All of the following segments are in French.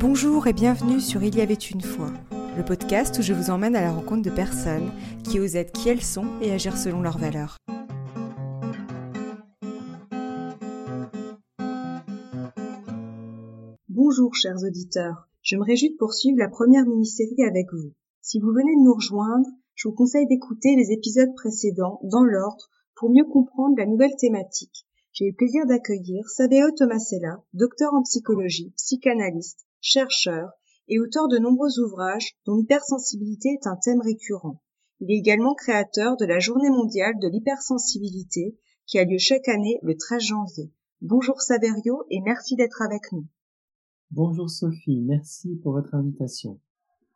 Bonjour et bienvenue sur Il y avait une fois, le podcast où je vous emmène à la rencontre de personnes qui osent être qui elles sont et agir selon leurs valeurs. Bonjour chers auditeurs, je me réjouis de poursuivre la première mini-série avec vous. Si vous venez de nous rejoindre, je vous conseille d'écouter les épisodes précédents dans l'ordre pour mieux comprendre la nouvelle thématique. J'ai eu le plaisir d'accueillir Saveo Tomasella, docteur en psychologie, psychanalyste, chercheur et auteur de nombreux ouvrages dont l'hypersensibilité est un thème récurrent. Il est également créateur de la Journée mondiale de l'hypersensibilité qui a lieu chaque année le 13 janvier. Bonjour Saverio et merci d'être avec nous. Bonjour Sophie, merci pour votre invitation.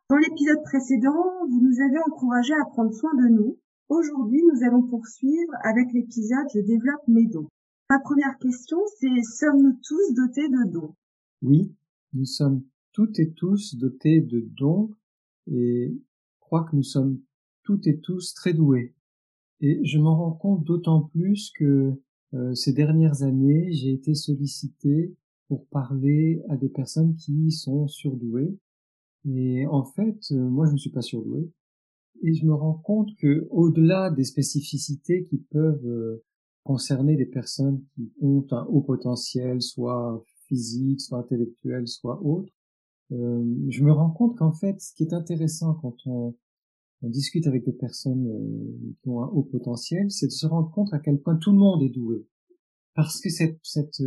Dans l'épisode précédent, vous nous avez encouragé à prendre soin de nous. Aujourd'hui, nous allons poursuivre avec l'épisode Je développe mes dons. Ma première question, c'est sommes-nous tous dotés de dons? Oui, nous sommes toutes et tous dotés de dons et crois que nous sommes toutes et tous très doués. Et je m'en rends compte d'autant plus que euh, ces dernières années, j'ai été sollicité pour parler à des personnes qui sont surdouées et en fait, euh, moi, je ne suis pas surdoué. Et je me rends compte que, au-delà des spécificités qui peuvent euh, concerner des personnes qui ont un haut potentiel, soit physique, soit intellectuel, soit autre, euh, je me rends compte qu'en fait, ce qui est intéressant quand on, discute avec des personnes qui ont un haut potentiel, c'est de se rendre compte à quel point tout le monde est doué. Parce que cette, cette,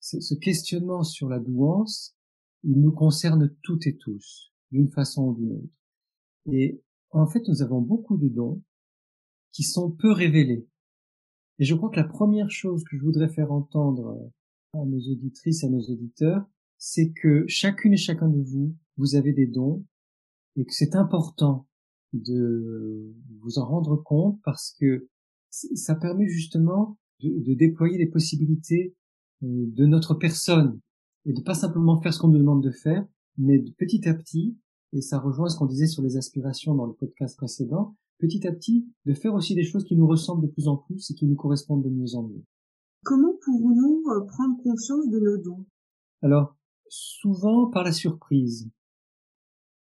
ce questionnement sur la douance, il nous concerne toutes et tous d'une façon ou d'une autre. Et en fait, nous avons beaucoup de dons qui sont peu révélés. Et je crois que la première chose que je voudrais faire entendre à nos auditrices, à nos auditeurs, c'est que chacune et chacun de vous, vous avez des dons et que c'est important de vous en rendre compte parce que ça permet justement de, de déployer les possibilités euh, de notre personne et de pas simplement faire ce qu'on nous demande de faire, mais petit à petit, et ça rejoint ce qu'on disait sur les aspirations dans le podcast précédent, petit à petit, de faire aussi des choses qui nous ressemblent de plus en plus et qui nous correspondent de mieux en mieux. Comment pouvons-nous euh, prendre conscience de nos dons? Alors, souvent par la surprise.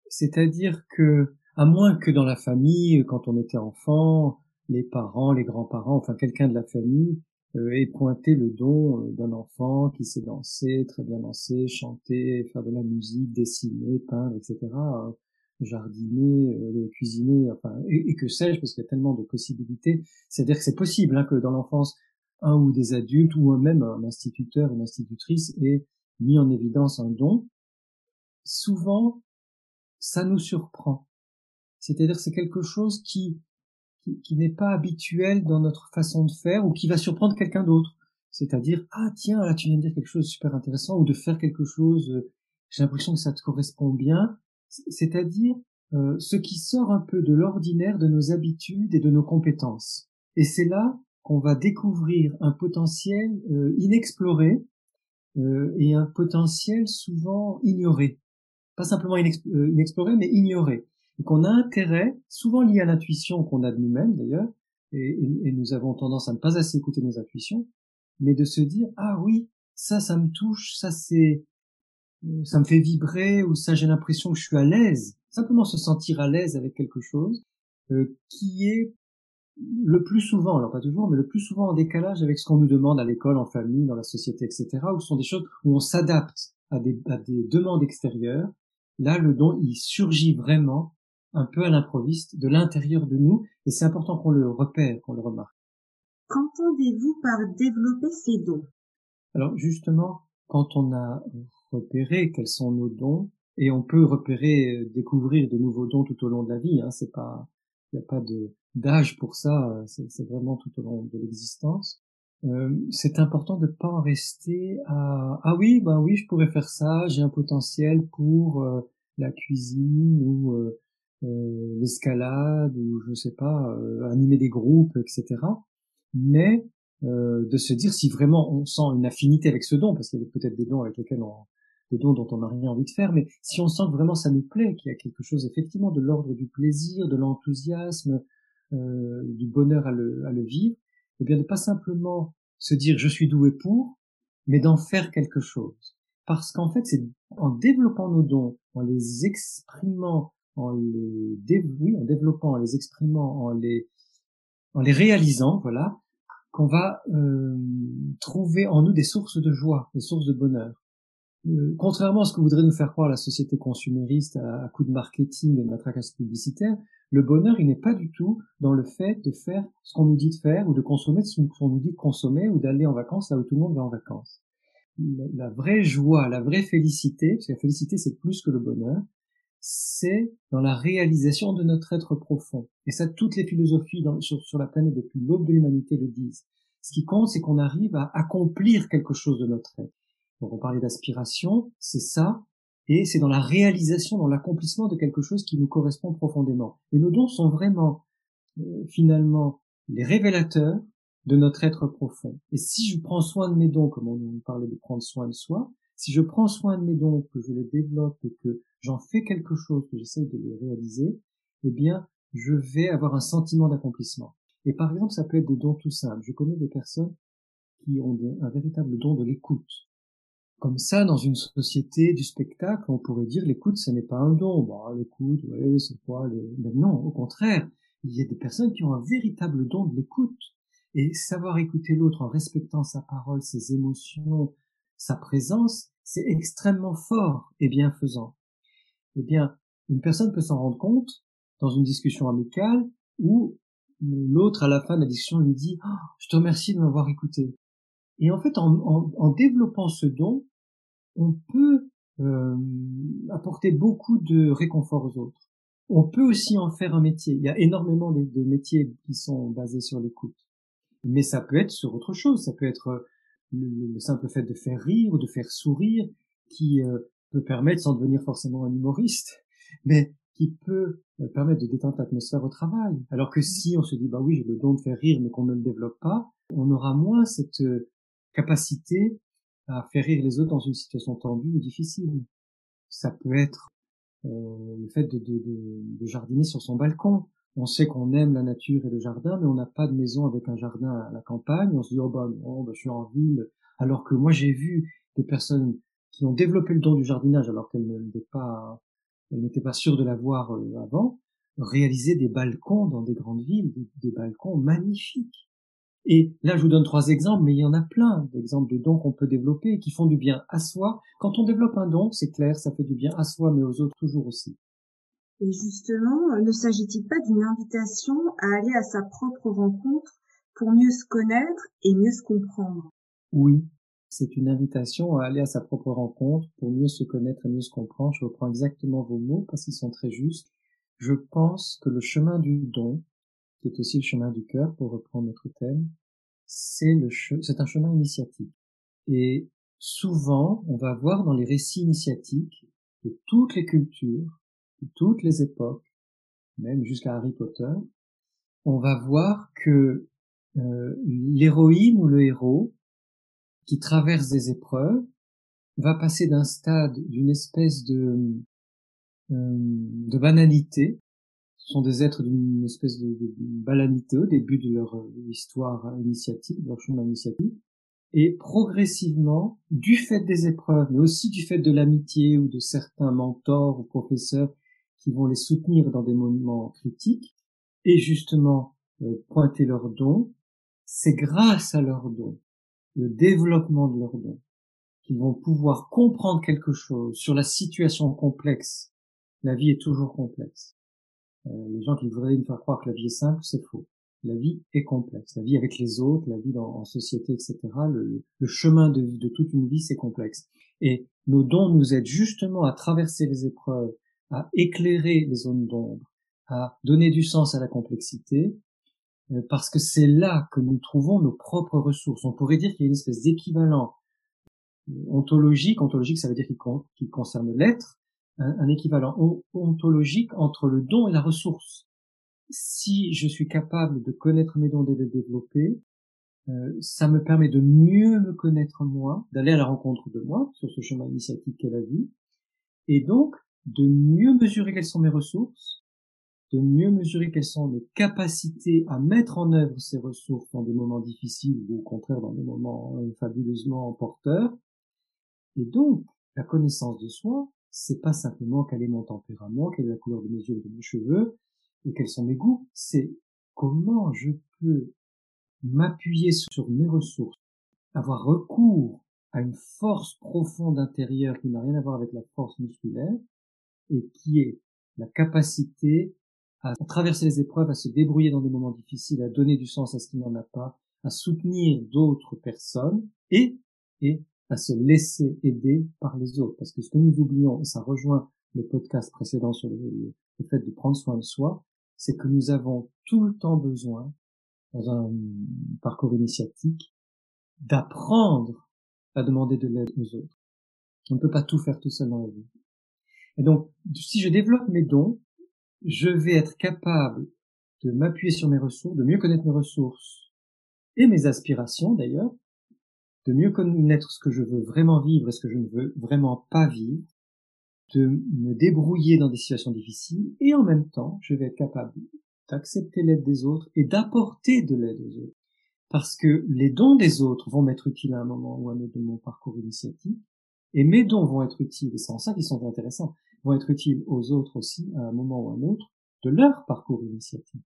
C'est-à-dire que, à moins que dans la famille, quand on était enfant, les parents, les grands-parents, enfin quelqu'un de la famille euh, et pointer le don euh, d'un enfant qui sait danser, très bien danser, chanter, faire de la musique, dessiner, peindre, etc., euh, jardiner, cuisiner, enfin, et, que sais-je, parce qu'il y a tellement de possibilités. C'est-à-dire que c'est possible hein, que dans l'enfance, un ou des adultes, ou même un instituteur, une institutrice, ait mis en évidence un don. Souvent, ça nous surprend. C'est-à-dire c'est quelque chose qui qui, n'est pas habituel dans notre façon de faire ou qui va surprendre quelqu'un d'autre. C'est-à-dire, ah tiens, là tu viens de dire quelque chose de super intéressant ou de faire quelque chose, euh, j'ai l'impression que ça te correspond bien. C'est-à-dire euh, ce qui sort un peu de l'ordinaire de nos habitudes et de nos compétences. Et c'est là qu'on va découvrir un potentiel euh, inexploré et un potentiel souvent ignoré. Pas simplement inexploré, mais ignoré et qu'on a intérêt, souvent lié à l'intuition qu'on a de nous-mêmes d'ailleurs, et, et, nous avons tendance à ne pas assez écouter nos intuitions, mais de se dire ah oui, ça, ça me touche, ça c'est, ça me fait vibrer, ou ça j'ai l'impression que je suis à l'aise, simplement se sentir à l'aise avec quelque chose euh, qui est le plus souvent, alors pas toujours, mais le plus souvent en décalage avec ce qu'on nous demande à l'école, en famille, dans la société, etc., où ce sont des choses où on s'adapte à des, à des demandes extérieures. Là, le don, il surgit vraiment un peu à l'improviste de l'intérieur de nous et c'est important qu'on le repère, qu'on le remarque. Qu'entendez-vous par développer ses dons? Alors justement, quand on a repéré quels sont nos dons, et on peut repérer, euh, découvrir de nouveaux dons tout au long de la vie, hein, c'est pas, il n'y a pas de d'âge pour ça, c'est vraiment tout au long de l'existence. Euh, c'est important de pas en rester à ah oui ben oui je pourrais faire ça j'ai un potentiel pour euh, la cuisine ou euh, l'escalade ou je sais pas euh, animer des groupes etc mais euh, de se dire si vraiment on sent une affinité avec ce don parce qu'il y a peut-être des dons avec lesquels on des dons dont on n'a rien envie de faire mais si on sent que vraiment ça nous plaît qu'il y a quelque chose effectivement de l'ordre du plaisir de l'enthousiasme du bonheur à le, à le vivre et eh bien de pas simplement se dire je suis doué pour mais d'en faire quelque chose parce qu'en fait, c'est en développant nos dons, en les exprimant, en les oui, en développant, en les exprimant, en les en les réalisant, voilà, qu'on va euh, trouver en nous des sources de joie, des sources de bonheur. Euh, contrairement à ce que voudrait nous faire croire la société consumériste à, coup de marketing et de matraquage publicitaire, le bonheur, il n'est pas du tout dans le fait de faire ce qu'on nous dit de faire ou de consommer ce qu'on nous dit de consommer ou d'aller en vacances là où tout le monde va en vacances. La, vraie joie, la vraie félicité, parce que la félicité c'est plus que le bonheur, c'est dans la réalisation de notre être profond. Et ça, toutes les philosophies sur, sur la planète depuis l'aube de l'humanité le disent. Ce qui compte, c'est qu'on arrive à accomplir quelque chose de notre être. Donc on parlait d'aspiration, c'est ça, et c'est dans la réalisation, dans l'accomplissement de quelque chose qui nous correspond profondément. Et nos dons sont vraiment, euh, finalement, les révélateurs de notre être profond. Et si je prends soin de mes dons, comme on parlait de prendre soin de soi, si je prends soin de mes dons, que je les développe et que j'en fais quelque chose, que j'essaye de les réaliser, eh bien, je vais avoir un sentiment d'accomplissement. Et par exemple, ça peut être des dons tout simples. Je connais des personnes qui ont un véritable don de l'écoute. Comme ça, dans une société du spectacle, on pourrait dire l'écoute, ce n'est pas un don. Bah, l'écoute, ouais, c'est quoi les... Mais non, au contraire, il y a des personnes qui ont un véritable don de l'écoute. Et savoir écouter l'autre en respectant sa parole, ses émotions, sa présence, c'est extrêmement fort et bienfaisant. Eh bien, une personne peut s'en rendre compte dans une discussion amicale où l'autre, à la fin de la discussion, lui dit oh, Je te remercie de m'avoir écouté ». Et en fait, en, développant ce don, on peut euh, apporter beaucoup de réconfort aux autres. On peut aussi en faire un métier. Il y a énormément de, métiers qui sont basés sur l'écoute. Mais ça peut être sur autre chose. Ça peut être le, simple fait de faire rire ou de faire sourire qui euh, peut permettre, sans devenir forcément un humoriste, mais qui peut euh, permettre de détendre l'atmosphère au travail. Alors que si on se dit, bah oui, j'ai le don de faire rire, mais qu'on ne le développe pas, on aura moins cette euh, capacité à faire rire les autres dans une situation tendue ou difficile. Ça peut être le fait de, jardiner sur son balcon on sait qu'on aime la nature et le jardin, mais on n'a pas de maison avec un jardin à la campagne. On se dit, oh bah, non, bah, je suis en ville. Alors que moi, j'ai vu des personnes qui ont développé le don du jardinage alors qu'elles n'étaient pas, pas sûres de l'avoir euh, avant, réaliser des balcons dans des grandes villes, des, balcons magnifiques. Et là, je vous donne trois exemples, mais il y en a plein d'exemples de dons qu'on peut développer et qui font du bien à soi. Quand on développe un don, c'est clair, ça fait du bien à soi, mais aux autres toujours aussi. Et justement, ne s'agit-il pas d'une invitation à aller à sa propre rencontre pour mieux se connaître et mieux se comprendre? Oui, c'est une invitation à aller à sa propre rencontre pour mieux se connaître et mieux se comprendre. Je reprends exactement vos mots parce qu'ils sont très justes. Je pense que le chemin du don, qui est aussi le chemin du cœur pour reprendre notre thème, c'est un chemin initiatique. Et souvent, on va voir dans les récits initiatiques de toutes les cultures toutes les époques, même jusqu'à Harry Potter, on va voir que euh, l'héroïne ou le héros qui traverse des épreuves va passer d'un stade d'une espèce de, euh, de banalité, sont des êtres d'une espèce de, de, au début de leur histoire initiatique, de leur chemin initiatique, et progressivement, du fait des épreuves, mais aussi du fait de l'amitié ou de certains mentors ou professeurs qui vont les soutenir dans des moments critiques et justement euh, pointer leurs dons, c'est grâce à leurs dons, le développement de leurs dons, qu'ils vont pouvoir comprendre quelque chose sur la situation complexe. La vie est toujours complexe. Euh, les gens qui voudraient nous faire croire que la vie est simple, c'est faux. La vie est complexe. La vie avec les autres, la vie en société, etc. Le, le chemin de, de toute une vie, c'est complexe. Et nos dons nous aident justement à traverser les épreuves, à éclairer les zones d'ombre, à donner du sens à la complexité, euh, parce que c'est là que nous trouvons nos propres ressources. On pourrait dire qu'il y a une espèce d'équivalent euh, ontologique, ontologique ça veut dire qu'il concerne l'être, un, équivalent ontologique entre le don et la ressource. Si je suis capable de connaître mes dons et de les développer, euh, ça me permet de mieux me connaître moi, d'aller à la rencontre de moi sur ce chemin initiatique qu'est la vie, et donc de mieux mesurer quelles sont mes ressources, de mieux mesurer quelles sont mes capacités à mettre en œuvre ces ressources dans des moments difficiles ou au contraire dans des moments euh, fabuleusement porteurs, et donc la connaissance de soi, c'est pas simplement quel est mon tempérament, quelle est la couleur de mes yeux et de mes cheveux, et quels sont mes goûts, c'est comment je peux m'appuyer sur mes ressources, avoir recours à une force profonde intérieure qui n'a rien à voir avec la force musculaire, et qui est la capacité à traverser les épreuves, à se débrouiller dans des moments difficiles, à donner du sens à ce qui n'en a pas, à soutenir d'autres personnes et, et à se laisser aider par les autres. Parce que ce que nous oublions, et ça rejoint le podcast précédent sur le, le fait de prendre soin de soi, c'est que nous avons tout le temps besoin, dans un parcours initiatique, d'apprendre à demander de l'aide aux autres. On ne peut pas tout faire tout seul dans la vie. Et donc, si je développe mes dons, je vais être capable de m'appuyer sur mes ressources, de mieux connaître mes ressources et mes aspirations d'ailleurs, de mieux connaître ce que je veux vraiment vivre et ce que je ne veux vraiment pas vivre, de me débrouiller dans des situations difficiles et en même temps, je vais être capable d'accepter l'aide des autres et d'apporter de l'aide aux autres. Parce que les dons des autres vont m'être utiles à un moment ou à un autre de mon parcours initiatique et mes dons vont être utiles, et c'est en ça qu'ils sont intéressants, vont être utiles aux autres aussi à un moment ou à un autre de leur parcours initiatique.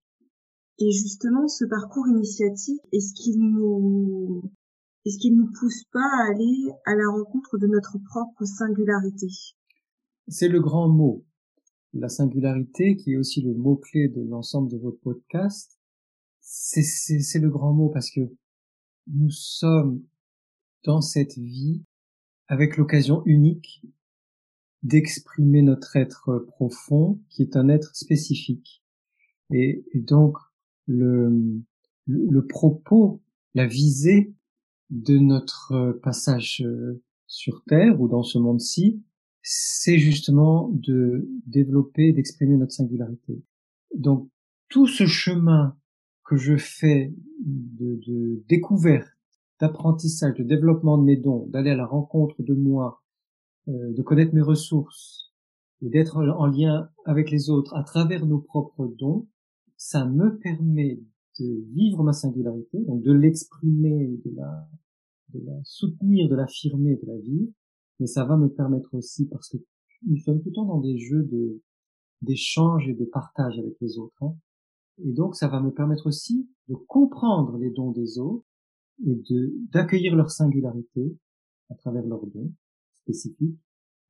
Et justement, ce parcours initiatique, est-ce qu'il nous, est-ce qu'il nous pousse pas à aller à la rencontre de notre propre singularité? C'est le grand mot. La singularité, qui est aussi le mot-clé de l'ensemble de votre podcast, c'est le grand mot parce que nous sommes dans cette vie avec l'occasion unique d'exprimer notre être profond, qui est un être spécifique. Et, donc, le, le, propos, la visée de notre passage euh, sur Terre ou dans ce monde-ci, c'est justement de développer, d'exprimer notre singularité. Donc, tout ce chemin que je fais de, de découverte, d'apprentissage, de développement de mes dons, d'aller à la rencontre de moi, euh, de connaître mes ressources et d'être en lien avec les autres à travers nos propres dons, ça me permet de vivre ma singularité, donc de l'exprimer, de la, de la soutenir, de l'affirmer, de la vivre, mais ça va me permettre aussi, parce que nous sommes tout le temps dans des jeux de d'échange et de partage avec les autres, hein, et donc ça va me permettre aussi de comprendre les dons des autres et de d'accueillir leur singularité à travers leurs dons spécifiques,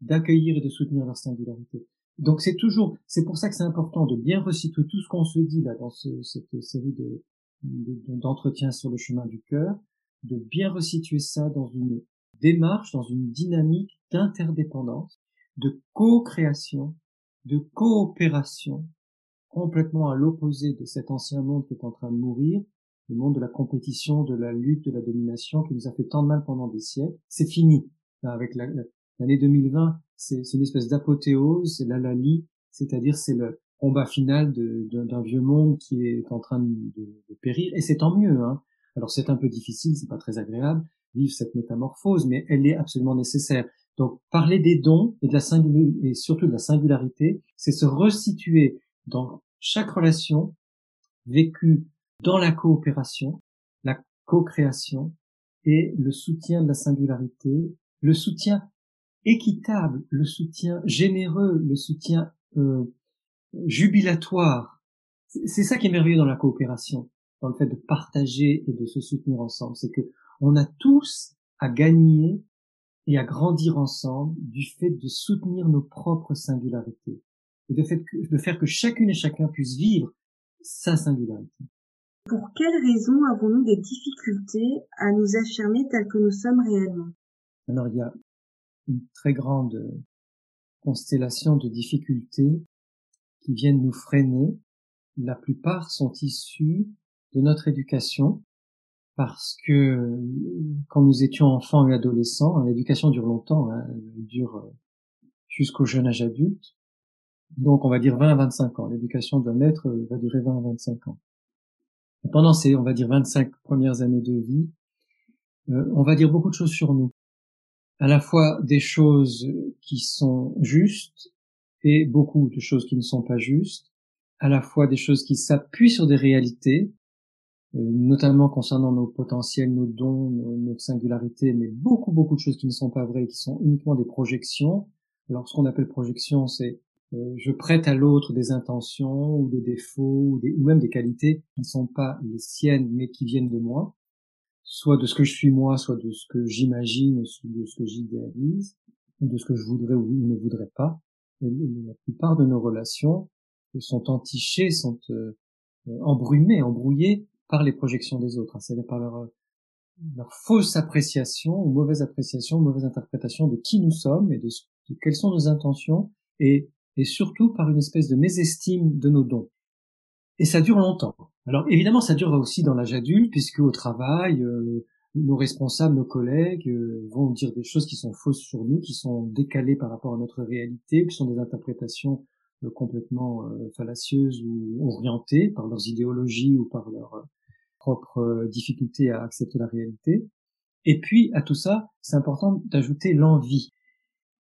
d'accueillir et de soutenir leur singularité. Donc c'est toujours, c'est pour ça que c'est important de bien resituer tout ce qu'on se dit là dans cette série de d'entretiens sur le chemin du cœur, de bien resituer ça dans une démarche, dans une dynamique d'interdépendance, de co-création, de coopération, complètement à l'opposé de cet ancien monde qui est en train de mourir, le monde de la compétition, de la lutte, de la domination qui nous a fait tant de mal pendant des siècles. C'est fini avec l'année 2020, c'est une espèce d'apothéose, c'est l'alali, c'est-à-dire c'est le combat final d'un vieux monde qui est en train de, périr, et c'est tant mieux. Hein. Alors c'est un peu difficile, c'est pas très agréable vivre cette métamorphose, mais elle est absolument nécessaire. Donc parler des dons et de la et surtout de la singularité, c'est se resituer dans chaque relation vécue dans la coopération, la co-création et le soutien de la singularité le soutien équitable, le soutien généreux, le soutien euh, jubilatoire. C'est ça qui est merveilleux dans la coopération, dans le fait de partager et de se soutenir ensemble. C'est que on a tous à gagner et à grandir ensemble du fait de soutenir nos propres singularités et de, fait de faire que chacune et chacun puisse vivre sa singularité. Pour quelles raisons avons-nous des difficultés à nous affirmer tels que nous sommes réellement? Alors il y a une très grande constellation de difficultés qui viennent nous freiner. La plupart sont issues de notre éducation parce que quand nous étions enfants et adolescents, hein, l'éducation dure longtemps, hein, elle dure euh, jusqu'au jeune âge adulte. Donc on va dire 20 à 25 ans. L'éducation d'un être euh, va durer 20 à 25 ans. Pendant ces, on va dire, 25 premières années de vie, euh, on va dire beaucoup de choses sur nous à la fois des choses qui sont justes et beaucoup de choses qui ne sont pas justes, à la fois des choses qui s'appuient sur des réalités notamment concernant nos potentiels, nos dons, notre singularité, mais beaucoup, beaucoup de choses qui ne sont pas vraies, qui sont uniquement des projections. Alors, ce qu'on appelle projection, c'est euh, je prête à l'autre des intentions ou des défauts ou, des, ou même des qualités qui ne sont pas les siennes, mais qui viennent de moi, soit de ce que je suis moi, soit de ce que j'imagine, soit de ce que j'idéalise, de ce que je voudrais ou ne voudrais pas. la plupart de nos relations sont entichées, sont euh, embrumées, embrouillées par les projections des autres, hein, c'est-à-dire par leur, leur fausse appréciation ou mauvaise appréciation, mauvaise interprétation de qui nous sommes et de, de quelles sont nos intentions et, et surtout par une espèce de mésestime de nos dons. Et ça dure longtemps. Alors évidemment, ça dure aussi dans l'âge adulte, puisque au travail, euh, nos responsables, nos collègues euh, vont dire des choses qui sont fausses sur nous, qui sont décalées par rapport à notre réalité, qui sont des interprétations euh, complètement fallacieuses ou orientées par leurs idéologies ou par leur propre difficulté à accepter la réalité. Et puis, à tout ça, c'est important d'ajouter l'envie.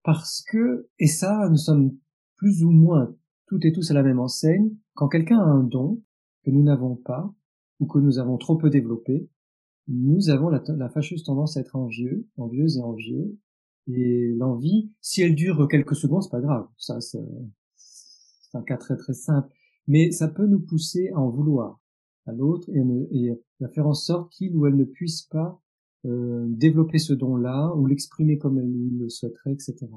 Parce que, et ça, nous sommes plus ou moins toutes et tous à la même enseigne, quand quelqu'un a un don que nous n'avons pas, ou que nous avons trop peu développé, nous avons la, fâcheuse tendance à être envieux, envieuse et envieux, et l'envie, si elle dure quelques secondes, c'est pas grave. Ça, c'est un cas très très simple. Mais ça peut nous pousser à en vouloir à l'autre et, à faire en sorte qu'il ou elle ne puisse pas euh, développer ce don-là ou l'exprimer comme elle le souhaiterait, etc.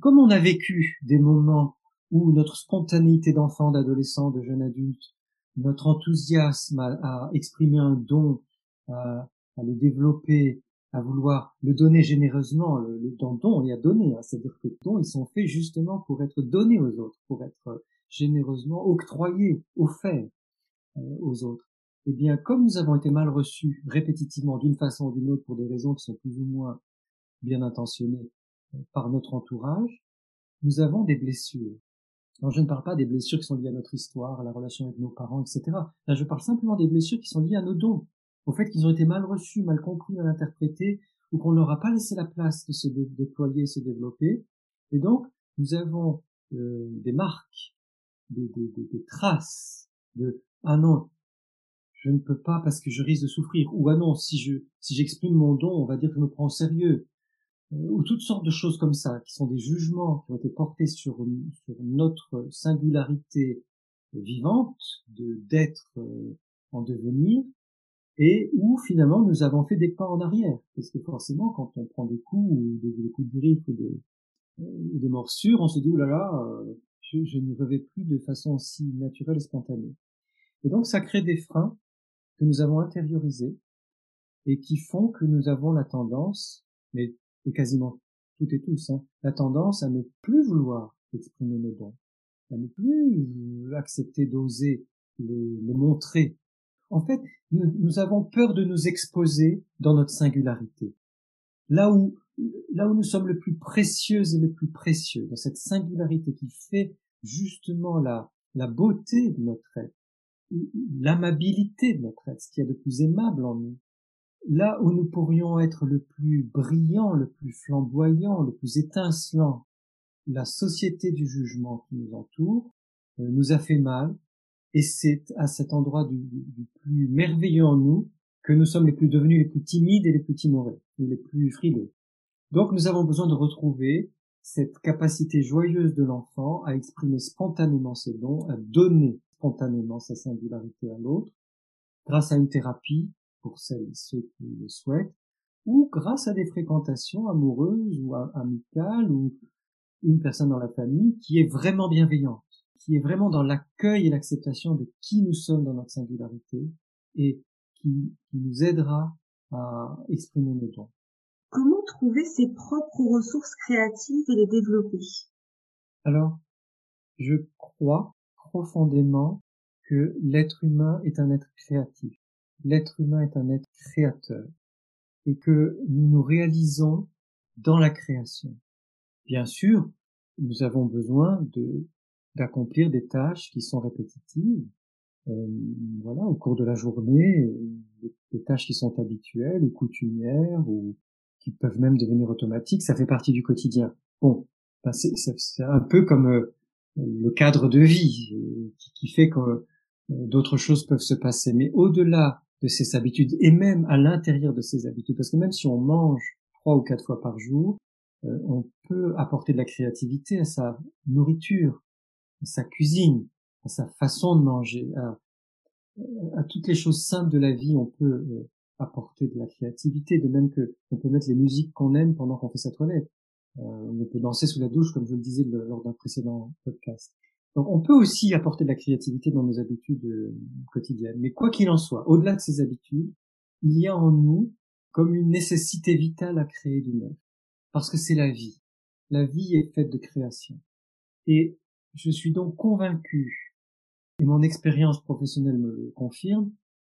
Comme on a vécu des moments où notre spontanéité d'enfant, d'adolescent, de jeune adulte, notre enthousiasme à, exprimer un don, à, le développer, à vouloir le donner généreusement, le, le don, don et à donner, hein, c'est-à-dire que dons, ils sont faits justement pour être donnés aux autres, pour être généreusement octroyés, offerts. Euh, aux autres. Eh bien, comme nous avons été mal reçus répétitivement d'une façon ou d'une autre pour des raisons qui sont plus ou moins bien intentionnées euh, par notre entourage, nous avons des blessures. Alors, je ne parle pas des blessures qui sont liées à notre histoire, à la relation avec nos parents, etc. Là, je parle simplement des blessures qui sont liées à nos dons, au fait qu'ils ont été mal reçus, mal compris, mal interprétés, ou qu'on ne leur a pas laissé la place de se déployer, se développer. Et donc, nous avons euh, des marques, des, des, des, traces de ah non, je ne peux pas parce que je risque de souffrir, ou ah non, si je si j'exprime mon don, on va dire que je me prends au sérieux, euh, ou toutes sortes de choses comme ça, qui sont des jugements qui ont été portés sur, sur notre singularité vivante, de d'être euh, en devenir, et où finalement nous avons fait des pas en arrière, parce que forcément quand on prend des coups ou des, coups de griffe ou des, euh, des morsures, on se dit oh là là, je, je n'y revais plus de façon aussi naturelle et spontanée. Et donc ça crée des freins que nous avons intériorisés et qui font que nous avons la tendance, mais quasiment toutes et tous, hein, la tendance à ne plus vouloir exprimer nos dons, à ne plus accepter d'oser les, montrer. En fait, nous, nous, avons peur de nous exposer dans notre singularité. Là où, là où nous sommes le plus précieux et le plus précieux, dans cette singularité qui fait justement la, la beauté de notre être, l'amabilité de notre être, ce qu'il y a de plus aimable en nous. Là où nous pourrions être le plus brillant, le plus flamboyant, le plus étincelant, la société du jugement qui nous entoure euh, nous a fait mal, et c'est à cet endroit du, plus merveilleux en nous que nous sommes les plus devenus les plus timides et les plus timorés, les plus frileux. Donc nous avons besoin de retrouver cette capacité joyeuse de l'enfant à exprimer spontanément ses dons, à donner spontanément sa singularité à l'autre, grâce à une thérapie pour celles et ceux qui le souhaitent, ou grâce à des fréquentations amoureuses ou amicales ou une personne dans la famille qui est vraiment bienveillante, qui est vraiment dans l'accueil et l'acceptation de qui nous sommes dans notre singularité et qui, qui nous aidera à exprimer nos dons. Comment trouver ses propres ressources créatives et les développer? Alors, je crois profondément que l'être humain est un être créatif. L'être humain est un être créateur et que nous nous réalisons dans la création. Bien sûr, nous avons besoin de d'accomplir des tâches qui sont répétitives, euh, voilà, au cours de la journée, des, tâches qui sont habituelles ou coutumières ou qui peuvent même devenir automatiques, ça fait partie du quotidien. Bon, ben c'est un peu comme euh, le cadre de vie qui, fait que d'autres choses peuvent se passer. Mais au-delà de ces habitudes, et même à l'intérieur de ces habitudes, parce que même si on mange trois ou quatre fois par jour, euh, on peut apporter de la créativité à sa nourriture, à sa cuisine, à sa façon de manger, à, toutes les choses simples de la vie, on peut euh, apporter de la créativité, de même que on peut mettre les musiques qu'on aime pendant qu'on fait sa toilette. Euh, on peut danser sous la douche, comme je le disais lors d'un précédent podcast. Donc on peut aussi apporter de la créativité dans nos habitudes euh, quotidiennes. Mais quoi qu'il en soit, au-delà de ces habitudes, il y a en nous comme une nécessité vitale à créer du neuf. Parce que c'est la vie. La vie est faite de création. Et je suis donc convaincu, et mon expérience professionnelle me le confirme,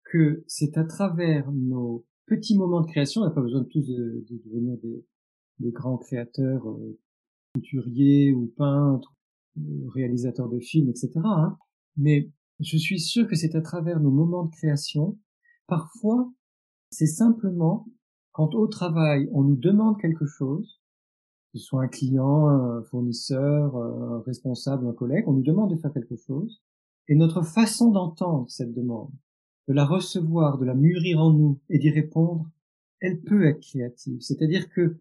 que c'est à travers nos petits moments de création, on n'a pas besoin de tous de, devenir des, grands créateurs euh, couturiers ou peintres réalisateurs de films, etc. Hein. Mais je suis sûr que c'est à travers nos moments de création. Parfois, c'est simplement quand au travail, on nous demande quelque chose, ce soit un client, un fournisseur, un responsable, un collègue, on nous demande de faire quelque chose, et notre façon d'entendre cette demande, de la recevoir, de la mûrir en nous et d'y répondre, elle peut être créative. C'est-à-dire que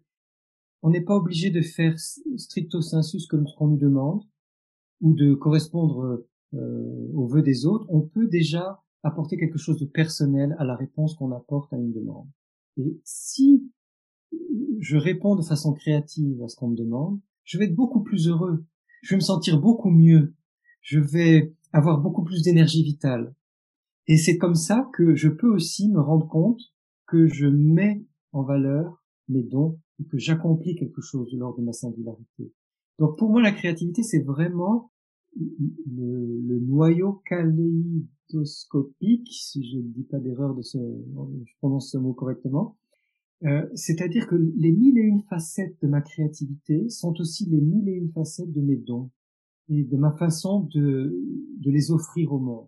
on n'est pas obligé de faire stricto sensus comme ce qu'on nous demande, ou de correspondre euh, aux vœux des autres, on peut déjà apporter quelque chose de personnel à la réponse qu'on apporte à une demande. Et si je réponds de façon créative à ce qu'on me demande, je vais être beaucoup plus heureux, je vais me sentir beaucoup mieux, je vais avoir beaucoup plus d'énergie vitale. Et c'est comme ça que je peux aussi me rendre compte que je mets en valeur mes dons et que j'accomplis quelque chose lors de ma singularité. Donc pour moi, la créativité, c'est vraiment le, noyau kaléidoscopique, si je ne dis pas d'erreur de ce, je prononce ce mot correctement. Euh, c'est-à-dire que les mille et une facettes de ma créativité sont aussi les mille et une facettes de mes dons et de ma façon de, de les offrir au monde.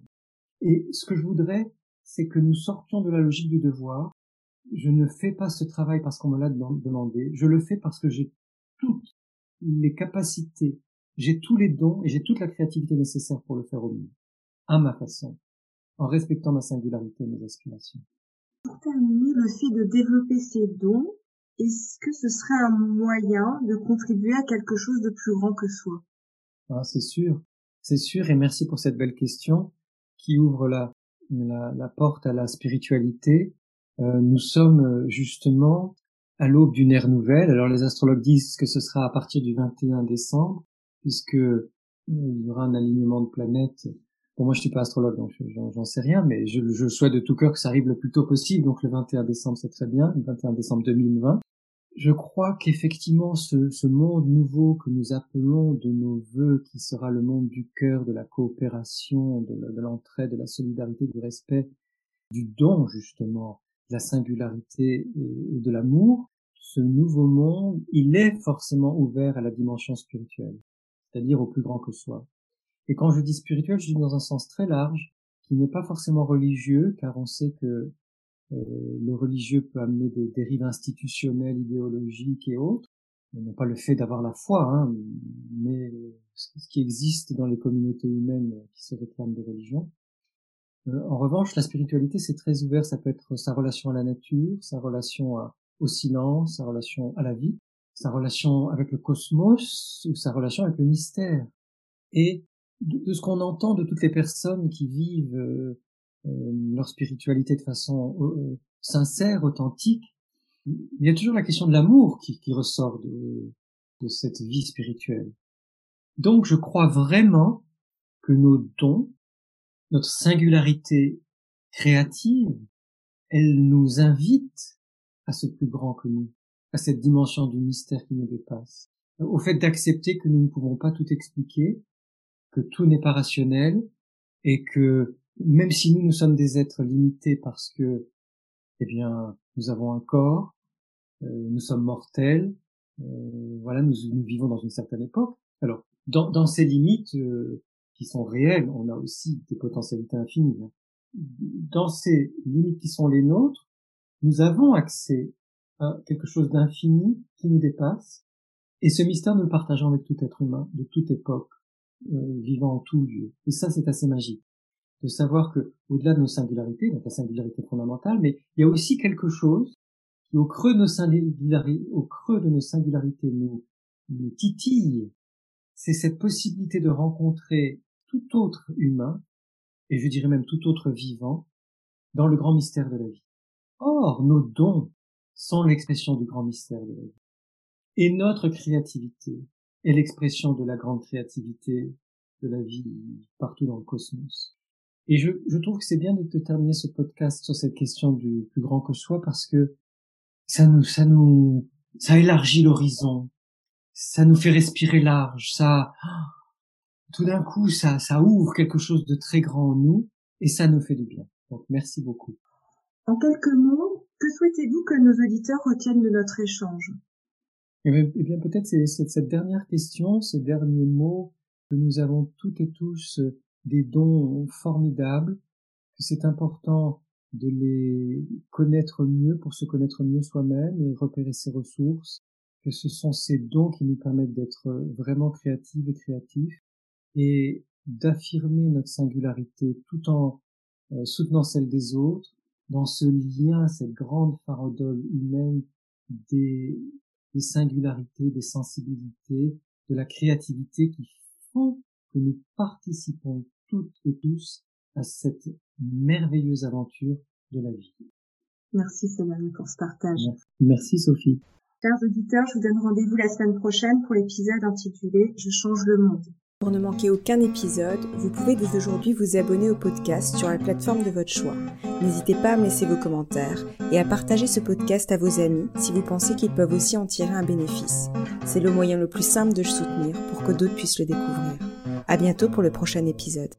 Et ce que je voudrais, c'est que nous sortions de la logique du devoir. Je ne fais pas ce travail parce qu'on me l'a demandé. Je le fais parce que j'ai toutes les capacités, j'ai tous les dons et j'ai toute la créativité nécessaire pour le faire au mieux, à ma façon, en respectant ma singularité et mes aspirations. Pour terminer, le fait de développer ces dons, est-ce que ce serait un moyen de contribuer à quelque chose de plus grand que soi? Ah, C'est sûr, c'est sûr, et merci pour cette belle question qui ouvre la porte à la spiritualité. Euh, nous sommes euh, justement à l'aube d'une ère nouvelle. Alors les astrologues disent que ce sera à partir du 21 décembre, puisque euh, il y aura un alignement de planètes. Bon, moi je suis pas astrologue, donc j'en sais rien, mais je, je, souhaite de tout cœur que ça arrive le plus tôt possible. Donc le 21 décembre, c'est très bien, le 21 décembre 2020. Je crois qu'effectivement, ce, ce, monde nouveau que nous appelons de nos voeux, qui sera le monde du cœur, de la coopération, de l'entraide, de la solidarité, du respect, du don justement, de la singularité et de l'amour, ce nouveau monde, il est forcément ouvert à la dimension spirituelle, c'est-à-dire au plus grand que soi. Et quand je dis spirituel, je dis dans un sens très large, qui n'est pas forcément religieux, car on sait que euh, le religieux peut amener des dérives institutionnelles, idéologiques et autres. Non pas le fait d'avoir la foi, hein, mais ce qui existe dans les communautés humaines qui se réclament de religion. Euh, en revanche, la spiritualité, c'est très ouvert. Ça peut être sa relation à la nature, sa relation au silence, sa relation à la vie, sa relation avec le cosmos ou sa relation avec le mystère. Et de, ce qu'on entend de toutes les personnes qui vivent euh, euh, leur spiritualité de façon euh, sincère, authentique, il y a toujours la question de l'amour qui, qui, ressort de, de cette vie spirituelle. Donc je crois vraiment que nos dons, notre singularité créative, elle nous invite à ce plus grand que nous, à cette dimension du mystère qui nous dépasse, au fait d'accepter que nous ne pouvons pas tout expliquer, que tout n'est pas rationnel, et que même si nous, nous sommes des êtres limités parce que, eh bien, nous avons un corps, euh, nous sommes mortels, euh, voilà, nous, nous, vivons dans une certaine époque. Alors, dans, dans ces limites euh, qui sont réelles, on a aussi des potentialités infinies. Hein. Dans ces limites qui sont les nôtres, nous avons accès à quelque chose d'infini qui nous dépasse, et ce mystère nous le partageons avec tout être humain, de toute époque, euh, vivant en tout lieu. Et ça, c'est assez magique. de savoir que au-delà de nos singularités, donc la singularité fondamentale, mais il y a aussi quelque chose qui au creux de nos singularités, au creux de nos singularités nous, nous titille, c'est cette possibilité de rencontrer tout autre humain, et je dirais même tout autre vivant, dans le grand mystère de la vie. Or, nos dons sont l'expression du grand mystère de la vie. Et notre créativité est l'expression de la grande créativité de la vie partout dans le cosmos. Et je, je trouve que c'est bien de, terminer ce podcast sur cette question du plus grand que soi parce que ça nous, ça nous, ça élargit l'horizon, ça nous fait respirer large, ça, tout d'un coup, ça, ça ouvre quelque chose de très grand en nous et ça nous fait du bien. Donc, merci beaucoup. En quelques mots, que souhaitez-vous que nos auditeurs retiennent de notre échange? Eh bien, eh bien peut-être c'est cette dernière question, ces derniers mots que nous avons toutes et tous des dons formidables, que c'est important de les connaître mieux pour se connaître mieux soi-même et repérer ses ressources, que ce sont ces dons qui nous permettent d'être vraiment créatifs et créatifs et d'affirmer notre singularité tout en euh, soutenant celle des autres dans ce lien, cette grande farandole humaine des, des singularités, des sensibilités, de la créativité qui font que nous participons toutes et tous à cette merveilleuse aventure de la vie. Merci Céline pour ce partage. Merci Sophie. Chers auditeurs, je vous donne rendez-vous la semaine prochaine pour l'épisode intitulé Je change le monde. Pour ne manquer aucun épisode, vous pouvez dès aujourd'hui vous abonner au podcast sur la plateforme de votre choix. N'hésitez pas à me laisser vos commentaires et à partager ce podcast à vos amis si vous pensez qu'ils peuvent aussi en tirer un bénéfice. C'est le moyen le plus simple de le soutenir pour que d'autres puissent le découvrir. À bientôt pour le prochain épisode.